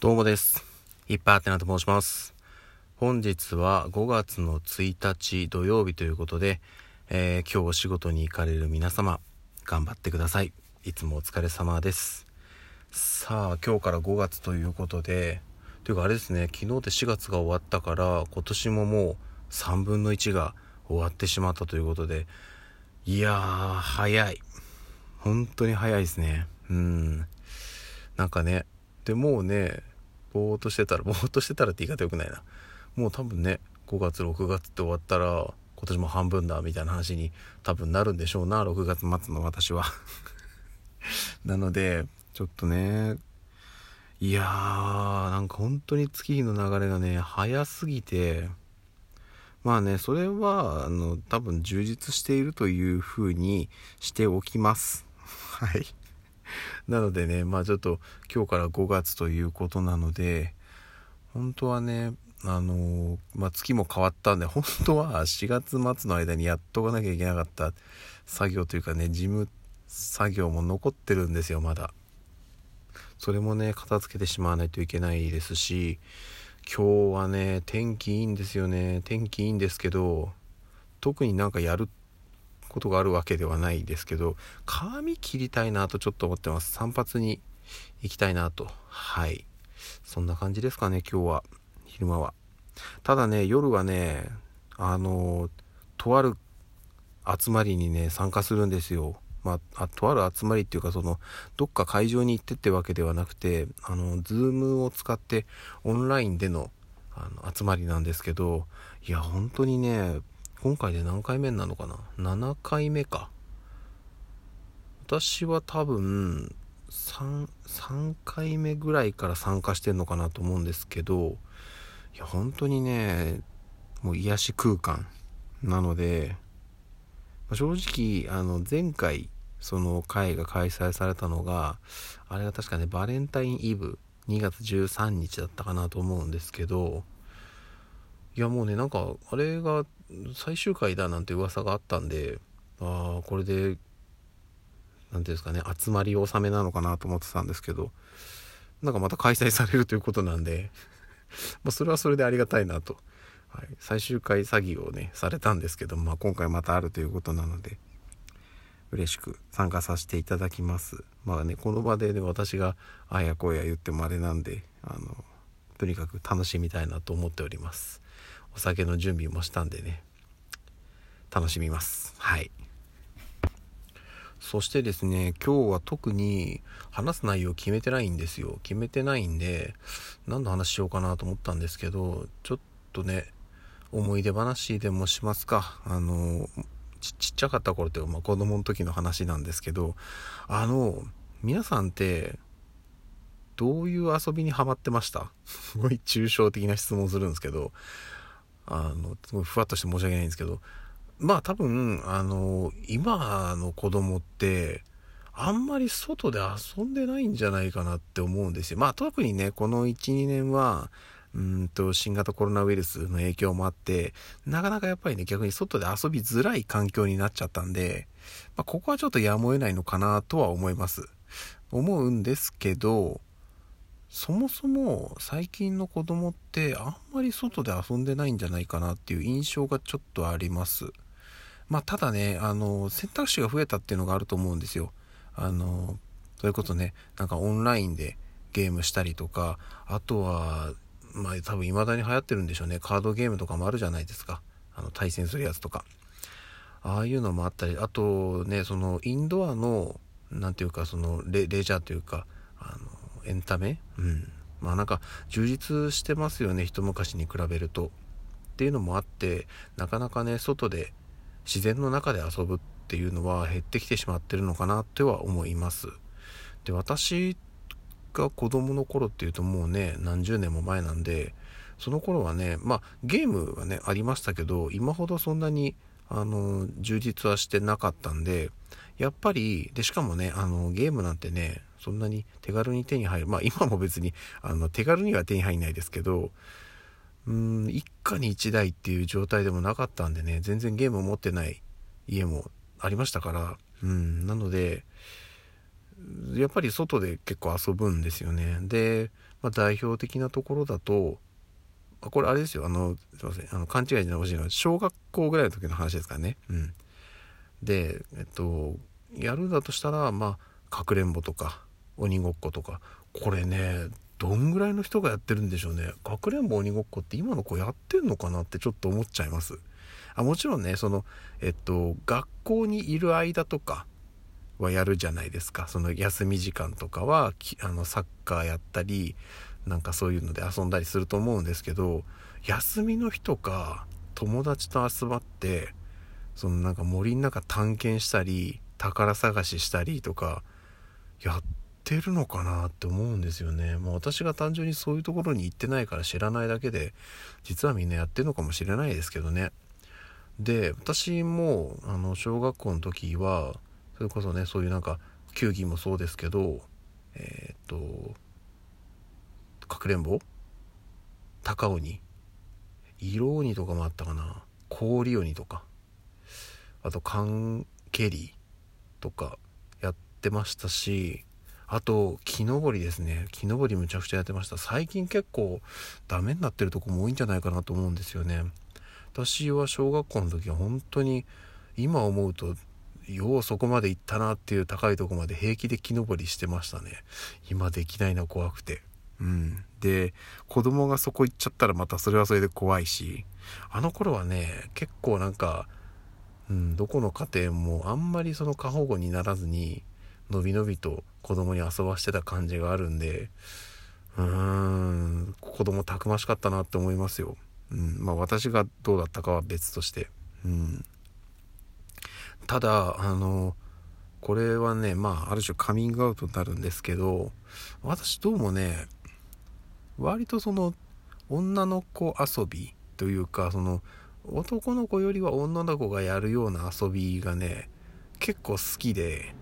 どうもです。いっぱいあてなと申します。本日は5月の1日土曜日ということで、えー今日お仕事に行かれる皆様、頑張ってください。いつもお疲れ様です。さあ、今日から5月ということで、というかあれですね、昨日で4月が終わったから、今年ももう3分の1が終わってしまったということで、いやー、早い。本当に早いですね。うん。なんかね、でもうね、ぼーっとしてたら、ぼーっとしてたらって言い方よくないな。もう多分ね、5月、6月って終わったら、今年も半分だ、みたいな話に多分なるんでしょうな、6月末の私は。なので、ちょっとね、いやー、なんか本当に月日の流れがね、早すぎて、まあね、それは、あの、多分充実しているという風にしておきます。はい。なのでね、まあちょっと今日から5月ということなので、本当はね、あのまあ月も変わったんで、本当は4月末の間にやっとかなきゃいけなかった作業というかね、事務作業も残ってるんですよ、まだ。それもね、片付けてしまわないといけないですし、今日はね、天気いいんですよね。天気いいんですけど、特になんかやるっことがあるわけではないですけど、髪切りたいなとちょっと思ってます。散髪に行きたいなと。はい。そんな感じですかね、今日は。昼間は。ただね、夜はね、あの、とある集まりにね、参加するんですよ。まあ、あとある集まりっていうか、その、どっか会場に行ってってわけではなくて、あの、ズームを使ってオンラインでのあの集まりなんですけど、いや、本当にね、今回で何回目なのかな ?7 回目か。私は多分3、3回目ぐらいから参加してんのかなと思うんですけど、いや、本当にね、もう癒し空間なので、ま正直、あの、前回、その会が開催されたのが、あれが確かね、バレンタインイブ、2月13日だったかなと思うんですけど、いやもうね、なんか、あれが最終回だなんて噂があったんで、ああ、これで、なんていうんですかね、集まり納めなのかなと思ってたんですけど、なんかまた開催されるということなんで、まそれはそれでありがたいなと。はい、最終回詐欺をね、されたんですけど、まあ今回またあるということなので、嬉しく参加させていただきます。まあね、この場でね、私があやこや言ってもあれなんで、あの、とにかく楽しみたいなと思っております。お酒の準備もしたんでね、楽しみます。はい。そしてですね、今日は特に話す内容決めてないんですよ。決めてないんで、何の話しようかなと思ったんですけど、ちょっとね、思い出話でもしますか。あの、ちっちゃかった頃っていうか、まあ、子供の時の話なんですけど、あの、皆さんって、どういう遊びにハマってました？すごい抽象的な質問するんですけど、あの、すごいふわっとして申し訳ないんですけど、まあ多分、あの、今の子供って、あんまり外で遊んでないんじゃないかなって思うんですよ。まあ特にね、この1、2年は、うんと、新型コロナウイルスの影響もあって、なかなかやっぱりね、逆に外で遊びづらい環境になっちゃったんで、まあここはちょっとやむを得ないのかなとは思います。思うんですけど、そもそも最近の子供ってあんまり外で遊んでないんじゃないかなっていう印象がちょっとあります。まあただね、あの、選択肢が増えたっていうのがあると思うんですよ。あの、それこそね、なんかオンラインでゲームしたりとか、あとは、まあ多分未だに流行ってるんでしょうね。カードゲームとかもあるじゃないですか。あの、対戦するやつとか。ああいうのもあったり、あとね、そのインドアの、なんていうか、そのレレジャーというか、あの、エンタメ？うん。まあなんか充実してますよね、一昔に比べると。っていうのもあって、なかなかね、外で自然の中で遊ぶっていうのは減ってきてしまってるのかなっては思います。で、私が子供の頃っていうともうね、何十年も前なんで、その頃はね、まあゲームはね、ありましたけど、今ほどそんなに、あの、充実はしてなかったんで、やっぱり、で、しかもね、あの、ゲームなんてね、そんなに手軽に手に入る。まあ今も別に、あの、手軽には手に入んないですけど、うん、一家に一台っていう状態でもなかったんでね、全然ゲームを持ってない家もありましたから、うん、なので、やっぱり外で結構遊ぶんですよね。で、まあ、代表的なところだと、これあれですよ、あの、すいません、あの勘違いじゃないほしいのは、小学校ぐらいの時の話ですからね。うん。で、えっと、やるんだとしたら、まあ、かくれんぼとか、鬼ごっことか、これね、どんぐらいの人がやってるんでしょうね。かくれんぼ鬼ごっこって今の子やってんのかなってちょっと思っちゃいます。あもちろんね、その、えっと、学校にいる間とか、はやるじゃないですかその休み時間とかはあのサッカーやったりなんかそういうので遊んだりすると思うんですけど休みの日とか友達と集まってそのなんか森の中探検したり宝探ししたりとかやってるのかなって思うんですよね。まあ、私が単純にそういうところに行ってないから知らないだけで実はみんなやってるのかもしれないですけどね。で私もあの小学校の時はそれこそねそういうなんか球技もそうですけどえー、っとかくれんぼ？高鬼？色鬼とかもあったかな？氷鬼とかあと缶蹴りとかやってましたしあと木登りですね。木登りむちゃくちゃやってました。最近結構ダメになってるとこも多いんじゃないかなと思うんですよね。私は小学校の時は本当に今思うとようそこまで行ったなっていう高いとこまで平気で木登りしてましたね。今できないの怖くて。うん。で子供がそこ行っちゃったらまたそれはそれで怖いし。あの頃はね結構なんかうんどこの家庭もあんまりその過保護にならずにのびのびと子供に遊ばしてた感じがあるんでうーん子供たくましかったなって思いますよ。うんまあ私がどうだったかは別として。うん。ただあのこれはねまあある種カミングアウトになるんですけど私どうもね割とその女の子遊びというかその男の子よりは女の子がやるような遊びがね結構好きで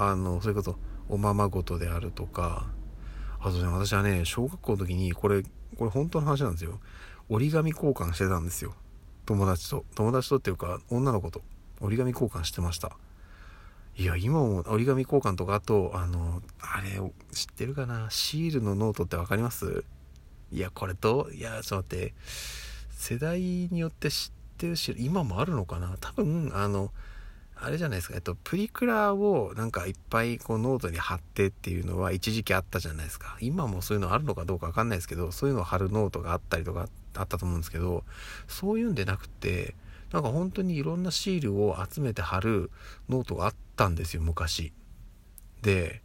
あのそれこそおままごとであるとかあとね私はね小学校の時にこれこれ本当の話なんですよ。折り紙交換してたんですよ。友達と。友達とっていうか女の子と。折り紙交換してました。いや、今も折り紙交換とか、あと、あの、あれ、知ってるかな？シールのノートって分かります？いや、これと、いや、ちょっと待って、世代によって知ってるし、今もあるのかな？多分、あの、あれじゃないですか、えっと、プリクラをなんかいっぱいこうノートに貼ってっていうのは一時期あったじゃないですか。今もそういうのあるのかどうかわかんないですけど、そういうのを貼るノートがあったりとかあったと思うんですけど、そういうんでなくて、なんか本当にいろんなシールを集めて貼るノートがあったんですよ昔。で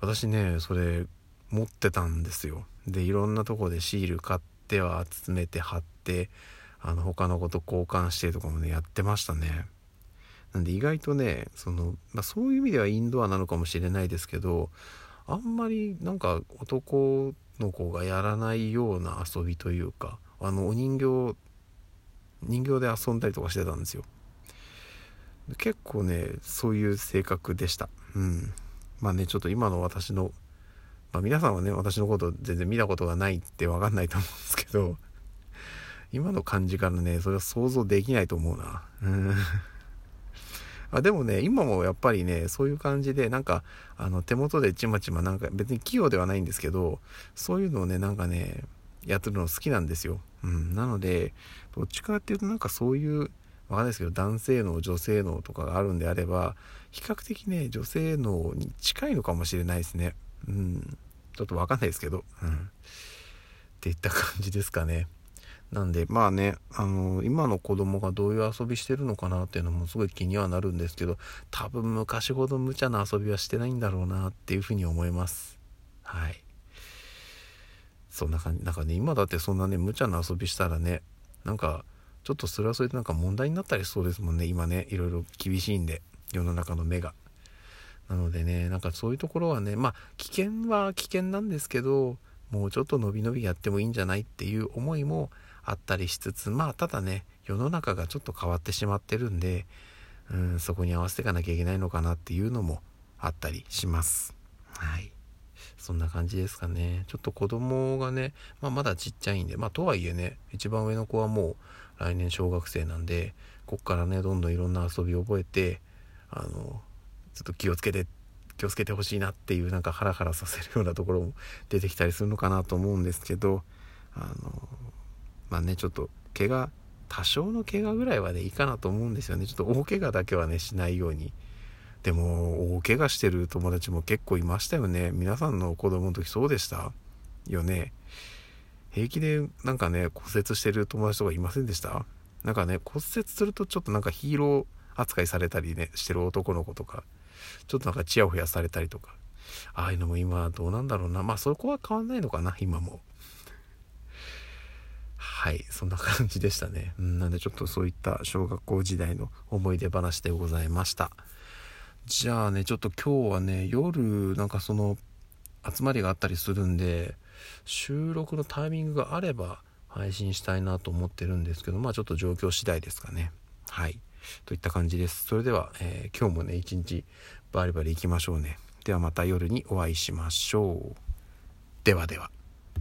私ねそれ持ってたんですよ。でいろんなとこでシール買っては集めて貼ってあの他の子と交換してとかもねやってましたね。なんで意外とねその、まあ、そういう意味ではインドアなのかもしれないですけどあんまりなんか男の子がやらないような遊びというかあのお人形人形で遊んだりとかしてたんですよ。結構ねそういう性格でした。うん。まあねちょっと今の私のまあ皆さんはね私のこと全然見たことがないって分かんないと思うんですけど今の感じからねそれは想像できないと思うな。うん。あでもね今もやっぱりねそういう感じでなんかあの手元でちまちまなんか別に器用ではないんですけどそういうのをねなんかねやってるの好きなんですよ。うん、なのでどっちかっていうとなんかそういうわかんないですけど男性脳女性脳とかがあるんであれば比較的ね女性脳に近いのかもしれないですね。うん、ちょっとわかんないですけど、うん、っていった感じですかね。なんでまあねあの今の子供がどういう遊びしてるのかなっていうのもすごい気にはなるんですけど多分昔ほど無茶な遊びはしてないんだろうなっていうふうに思います。はい。そんな感じ。なんかね今だってそんなね無茶な遊びしたらねなんかちょっとそれはそれでなんか問題になったりしそうですもんね。今ねいろいろ厳しいんで世の中の目が。なのでねなんかそういうところはねまあ危険は危険なんですけどもうちょっと伸び伸びやってもいいんじゃないっていう思いもあったりしつつまあただね世の中がちょっと変わってしまってるんでうんそこに合わせていかなきゃいけないのかなっていうのもあったりしますはいそんな感じですかね。ちょっと子供がね、まあ、まだちっちゃいんで、まあ、とはいえね、一番上の子はもう来年小学生なんで、こっからね、どんどんいろんな遊びを覚えて、あの、ちょっと気をつけて、気をつけてほしいなっていうなんかハラハラさせるようなところも出てきたりするのかなと思うんですけどあのまあねちょっと怪我多少の怪我ぐらいはねいいかなと思うんですよね。ちょっと大怪我だけはねしないように。でも大怪我してる友達も結構いましたよね。皆さんの子供の時そうでした？よね。平気でなんかね骨折してる友達とかいませんでした？なんかね骨折するとちょっとなんかヒーロー扱いされたりねしてる男の子とか。ちょっとなんかチヤホヤされたりとか。ああいうのも今どうなんだろうな。まあそこは変わんないのかな今も。はいそんな感じでしたね。うんなんでちょっとそういった小学校時代の思い出話でございました。じゃあねちょっと今日はね夜なんかその集まりがあったりするんで収録のタイミングがあれば配信したいなと思ってるんですけどまあちょっと状況次第ですかね。はい。といった感じです。それでは、えー、今日もね一日バリバリ行きましょうね。ではまた夜にお会いしましょう。ではでは。